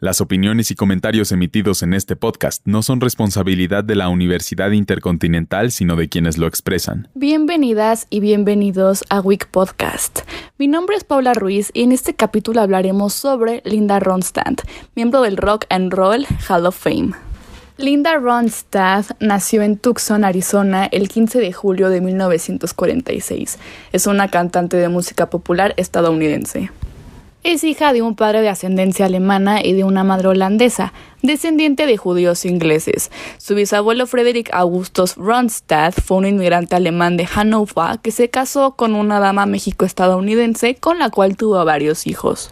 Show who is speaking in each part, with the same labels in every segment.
Speaker 1: Las opiniones y comentarios emitidos en este podcast no son responsabilidad de la Universidad Intercontinental, sino de quienes lo expresan.
Speaker 2: Bienvenidas y bienvenidos a Week Podcast. Mi nombre es Paula Ruiz y en este capítulo hablaremos sobre Linda Ronstadt, miembro del Rock and Roll Hall of Fame. Linda Ronstadt nació en Tucson, Arizona, el 15 de julio de 1946. Es una cantante de música popular estadounidense. Es hija de un padre de ascendencia alemana y de una madre holandesa, descendiente de judíos ingleses. Su bisabuelo Frederick Augustus Ronstadt fue un inmigrante alemán de Hannover que se casó con una dama mexico-estadounidense con la cual tuvo varios hijos.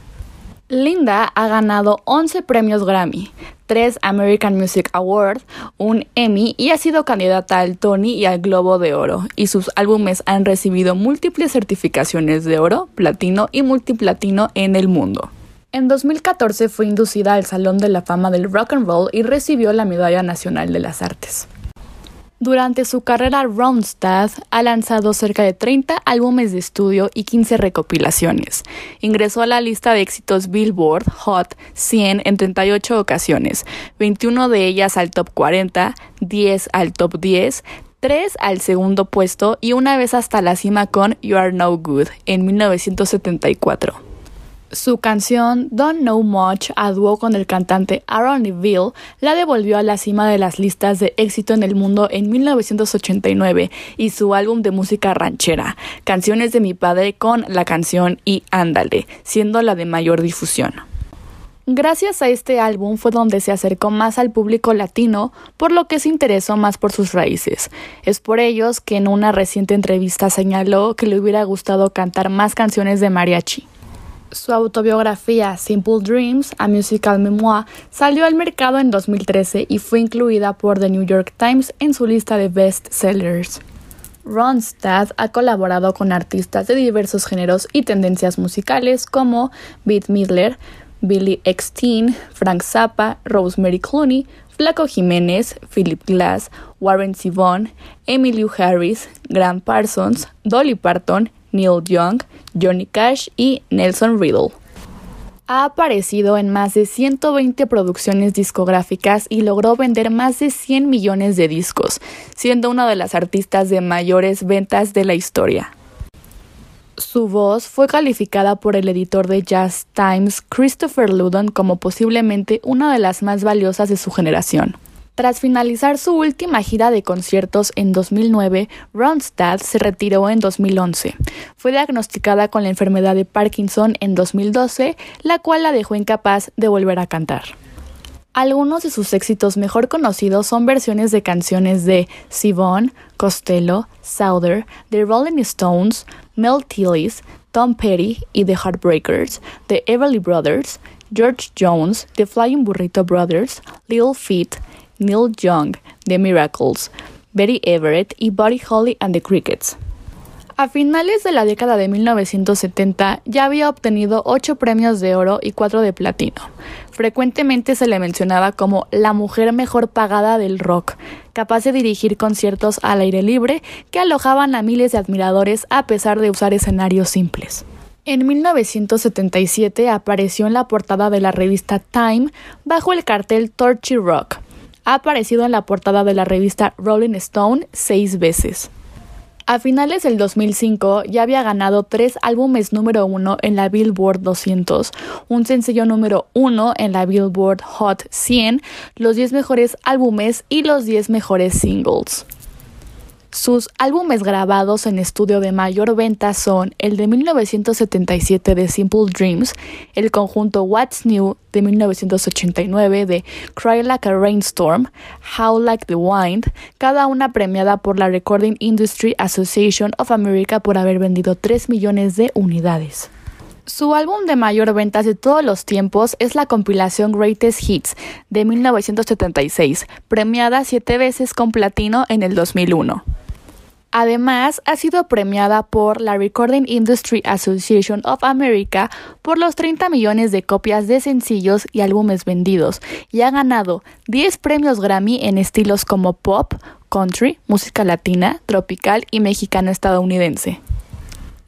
Speaker 2: Linda ha ganado 11 premios Grammy, 3 American Music Awards, un Emmy y ha sido candidata al Tony y al Globo de Oro, y sus álbumes han recibido múltiples certificaciones de oro, platino y multiplatino en el mundo. En 2014 fue inducida al Salón de la Fama del Rock and Roll y recibió la Medalla Nacional de las Artes. Durante su carrera, Ronstadt ha lanzado cerca de 30 álbumes de estudio y 15 recopilaciones. Ingresó a la lista de éxitos Billboard Hot 100 en 38 ocasiones, 21 de ellas al top 40, 10 al top 10, 3 al segundo puesto y una vez hasta la cima con You Are No Good en 1974. Su canción Don't Know Much, a dúo con el cantante Aaron Neville, la devolvió a la cima de las listas de éxito en el mundo en 1989 y su álbum de música ranchera, Canciones de mi padre con la canción y Ándale, siendo la de mayor difusión. Gracias a este álbum fue donde se acercó más al público latino, por lo que se interesó más por sus raíces. Es por ellos que en una reciente entrevista señaló que le hubiera gustado cantar más canciones de mariachi. Su autobiografía Simple Dreams, a musical memoir, salió al mercado en 2013 y fue incluida por The New York Times en su lista de best sellers. Ronstadt ha colaborado con artistas de diversos géneros y tendencias musicales como Bette Midler, Billy Eckstein, Frank Zappa, Rosemary Clooney, Flaco Jiménez, Philip Glass, Warren Zevon, Emilio Harris, Grant Parsons, Dolly Parton, Neil Young, Johnny Cash y Nelson Riddle. Ha aparecido en más de 120 producciones discográficas y logró vender más de 100 millones de discos, siendo una de las artistas de mayores ventas de la historia. Su voz fue calificada por el editor de Jazz Times, Christopher Ludon, como posiblemente una de las más valiosas de su generación. Tras finalizar su última gira de conciertos en 2009, Ronstadt se retiró en 2011. Fue diagnosticada con la enfermedad de Parkinson en 2012, la cual la dejó incapaz de volver a cantar. Algunos de sus éxitos mejor conocidos son versiones de canciones de Siobhan, Costello, Souther, The Rolling Stones, Mel Tillis, Tom Petty y The Heartbreakers, The Everly Brothers, George Jones, The Flying Burrito Brothers, Lil Feet, Neil Young, The Miracles, Betty Everett y Buddy Holly and the Crickets. A finales de la década de 1970 ya había obtenido 8 premios de oro y 4 de platino. Frecuentemente se le mencionaba como la mujer mejor pagada del rock, capaz de dirigir conciertos al aire libre que alojaban a miles de admiradores a pesar de usar escenarios simples. En 1977 apareció en la portada de la revista Time bajo el cartel Torchy Rock, ha aparecido en la portada de la revista Rolling Stone seis veces. A finales del 2005 ya había ganado tres álbumes número uno en la Billboard 200, un sencillo número uno en la Billboard Hot 100, los 10 mejores álbumes y los 10 mejores singles. Sus álbumes grabados en estudio de mayor venta son el de 1977 de Simple Dreams, el conjunto What's New de 1989 de Cry Like a Rainstorm, How Like the Wind, cada una premiada por la Recording Industry Association of America por haber vendido 3 millones de unidades. Su álbum de mayor ventas de todos los tiempos es la compilación Greatest Hits de 1976, premiada siete veces con platino en el 2001. Además, ha sido premiada por la Recording Industry Association of America por los 30 millones de copias de sencillos y álbumes vendidos y ha ganado 10 premios Grammy en estilos como pop, country, música latina, tropical y mexicano estadounidense.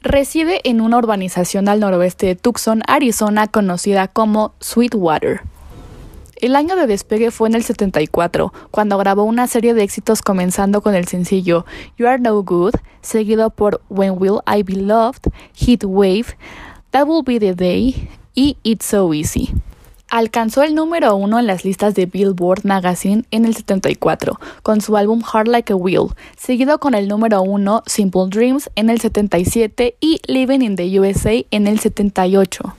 Speaker 2: Reside en una urbanización al noroeste de Tucson, Arizona, conocida como Sweetwater. El año de despegue fue en el 74, cuando grabó una serie de éxitos comenzando con el sencillo You Are No Good, seguido por When Will I Be Loved, Heat Wave, That Will Be the Day y It's So Easy. Alcanzó el número uno en las listas de Billboard Magazine en el 74 con su álbum Hard Like a Wheel, seguido con el número uno Simple Dreams en el 77 y Living in the USA en el 78.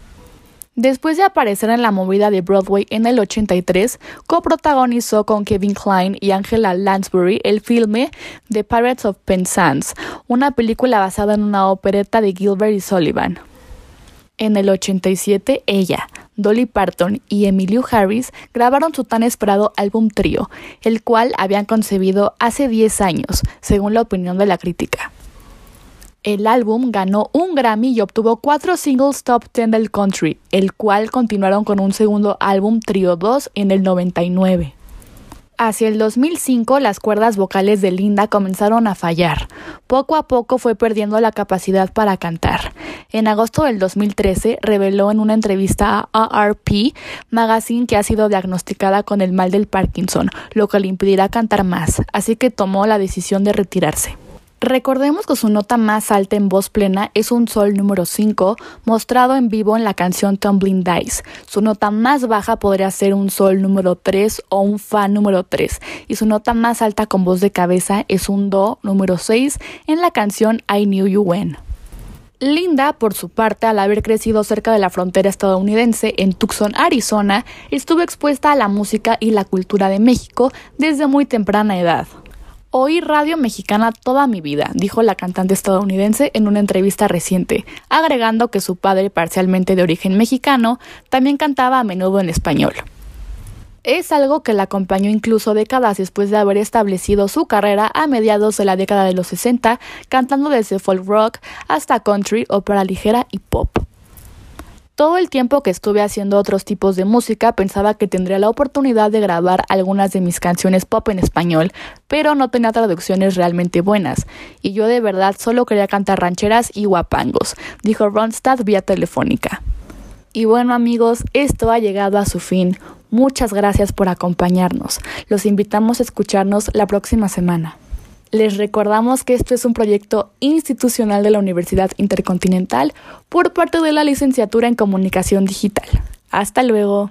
Speaker 2: Después de aparecer en la movida de Broadway en el 83, coprotagonizó con Kevin Kline y Angela Lansbury el filme The Pirates of Penzance, una película basada en una opereta de Gilbert y Sullivan. En el 87, ella, Dolly Parton y Emilio Harris grabaron su tan esperado álbum trío, el cual habían concebido hace 10 años, según la opinión de la crítica. El álbum ganó un Grammy y obtuvo cuatro singles top 10 del country, el cual continuaron con un segundo álbum Trio 2 en el 99. Hacia el 2005 las cuerdas vocales de Linda comenzaron a fallar. Poco a poco fue perdiendo la capacidad para cantar. En agosto del 2013 reveló en una entrevista a ARP Magazine que ha sido diagnosticada con el mal del Parkinson, lo que le impedirá cantar más, así que tomó la decisión de retirarse. Recordemos que su nota más alta en voz plena es un sol número 5, mostrado en vivo en la canción Tumbling Dice. Su nota más baja podría ser un sol número 3 o un fa número 3, y su nota más alta con voz de cabeza es un do número 6 en la canción I Knew You When. Linda, por su parte, al haber crecido cerca de la frontera estadounidense en Tucson, Arizona, estuvo expuesta a la música y la cultura de México desde muy temprana edad. Oí radio mexicana toda mi vida, dijo la cantante estadounidense en una entrevista reciente, agregando que su padre, parcialmente de origen mexicano, también cantaba a menudo en español. Es algo que la acompañó incluso décadas después de haber establecido su carrera a mediados de la década de los 60, cantando desde folk rock hasta country, ópera ligera y pop. Todo el tiempo que estuve haciendo otros tipos de música pensaba que tendría la oportunidad de grabar algunas de mis canciones pop en español, pero no tenía traducciones realmente buenas, y yo de verdad solo quería cantar rancheras y guapangos, dijo Ronstadt vía telefónica. Y bueno amigos, esto ha llegado a su fin. Muchas gracias por acompañarnos. Los invitamos a escucharnos la próxima semana. Les recordamos que esto es un proyecto institucional de la Universidad Intercontinental por parte de la Licenciatura en Comunicación Digital. Hasta luego.